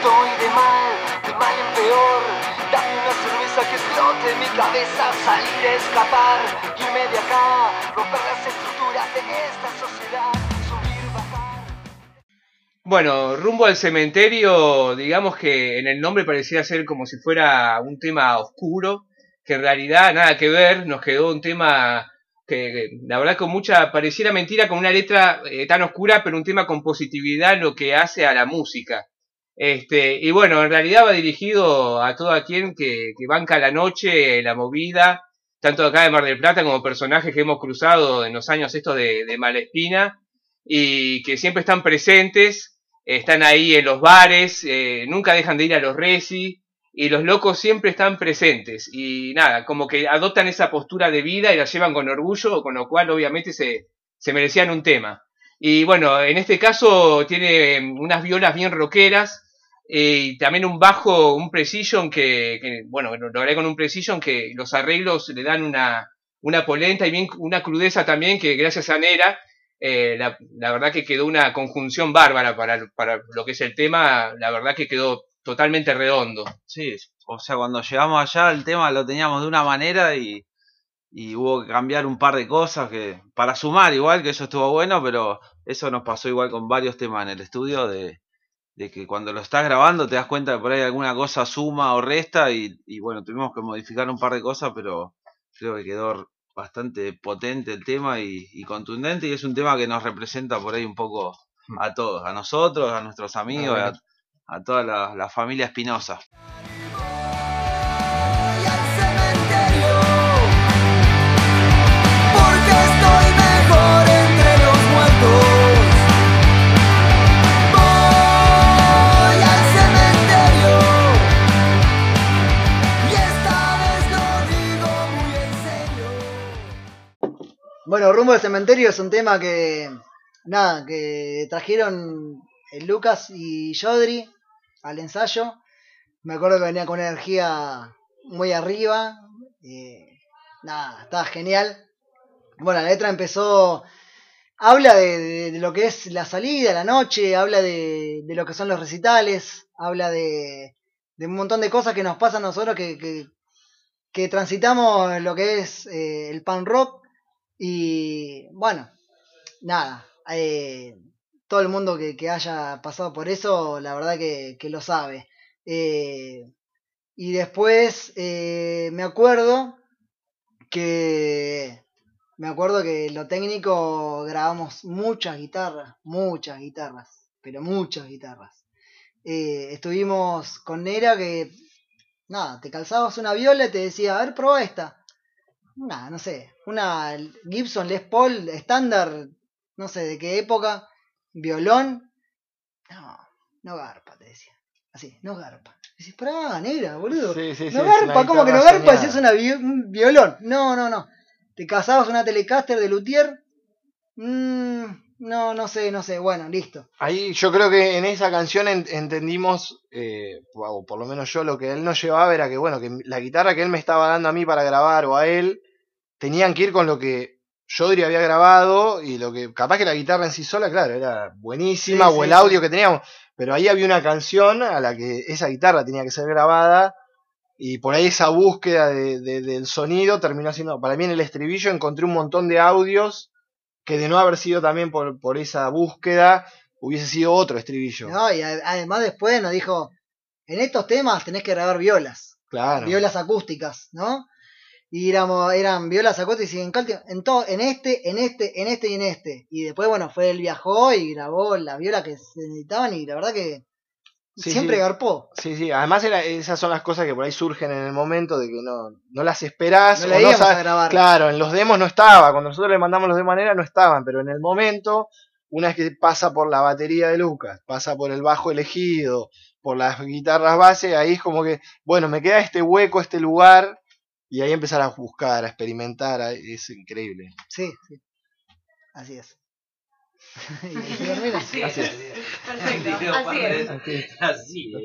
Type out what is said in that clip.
estoy de mal, de mal en peor. Dame una cerveza que explote mi cabeza, salir a escapar, irme de acá, romper las estructuras de esta sociedad, subir, bajar. Bueno, rumbo al cementerio, digamos que en el nombre parecía ser como si fuera un tema oscuro, que en realidad nada que ver, nos quedó un tema que la verdad con mucha, pareciera mentira, con una letra eh, tan oscura, pero un tema con positividad lo que hace a la música. Este, y bueno, en realidad va dirigido a todo aquel que, banca la noche, la movida, tanto acá de Mar del Plata como personajes que hemos cruzado en los años estos de, de Malespina, y que siempre están presentes, están ahí en los bares, eh, nunca dejan de ir a los resi, y los locos siempre están presentes y nada, como que adoptan esa postura de vida y la llevan con orgullo, con lo cual obviamente se, se merecían un tema. Y bueno, en este caso tiene unas violas bien rockeras y también un bajo, un precision que, que bueno, lo haré con un precision que los arreglos le dan una, una polenta y bien una crudeza también que gracias a Nera, eh, la, la, verdad que quedó una conjunción bárbara para, para lo que es el tema, la verdad que quedó totalmente redondo. Sí, o sea, cuando llegamos allá el tema lo teníamos de una manera y, y hubo que cambiar un par de cosas que para sumar igual, que eso estuvo bueno, pero eso nos pasó igual con varios temas en el estudio de, de que cuando lo estás grabando te das cuenta que por ahí alguna cosa suma o resta y, y bueno, tuvimos que modificar un par de cosas, pero creo que quedó bastante potente el tema y, y contundente y es un tema que nos representa por ahí un poco a todos, a nosotros, a nuestros amigos, a, a toda la, la familia Espinosa. Bueno, Rumbo al Cementerio es un tema que, nada, que trajeron eh, Lucas y Yodri al ensayo. Me acuerdo que venía con una energía muy arriba. eh, nada, estaba genial. Bueno, la letra empezó. Habla de, lo que es la salida, la noche, habla de, lo que son los recitales, habla de, de un montón de cosas que nos pasan a nosotros que, que, que transitamos lo que es eh, el pan rock. Y bueno, nada, eh, todo el mundo que, haya pasado por eso, la verdad que, lo sabe. Eh, y después eh, me acuerdo que me acuerdo que lo técnico grabamos muchas guitarras, muchas guitarras, pero muchas guitarras. Estuvimos con Nera que nada, te calzabas una viola y te decía, a ver, prueba esta. Nada, no sé, una Gibson Les Paul estándar, no sé de qué época, violón. No, no garpa, te decía. Así, no garpa. Dices, pará, negra, boludo. Sí, sí, sí, no una garpa, ¿cómo que no garpa? Si es una vi- un violón. No, no, no. Te casabas una Telecaster de Luthier. Mm, no, no sé, no sé. Bueno, listo. Ahí yo creo que en esa canción en- entendimos, eh, o por lo menos yo, lo que él nos llevaba era que, bueno, que la guitarra que él me estaba dando a mí para grabar o a él, tenían que ir con lo que Yodri había grabado y lo que, capaz que la guitarra en sí sola, claro, era buenísima, Sí, o sí, el audio sí. que teníamos, pero ahí había una canción a la que esa guitarra tenía que ser grabada y por ahí esa búsqueda de- de- del sonido terminó siendo, para mí en el estribillo encontré un montón de audios que de no haber sido también por, por esa búsqueda, hubiese sido otro estribillo. No, y además después nos dijo, en estos temas tenés que grabar violas. claro. Violas acústicas, ¿no? Y éramos, eran violas acústicas y en, calti- en, todo, en este, en este, en este y en este. Y después, bueno, fue él viajó y grabó las violas que se necesitaban y la verdad que Sí, siempre sí. garpó. Sí, sí, además era- esas son las cosas que por ahí surgen en el momento de que no, no las esperás. No o la íbamos sabes- a grabar. Claro, en los demos no estaba, cuando nosotros le mandamos los de manera no estaban, pero en el momento, una vez que pasa por la batería de Lucas, pasa por el bajo elegido, por las guitarras base, ahí es como que, bueno, me queda este hueco, este lugar, y ahí empezar a buscar, a experimentar, es increíble. Sí, sí. Así es. Así es. Perfecto. Así es. Así es.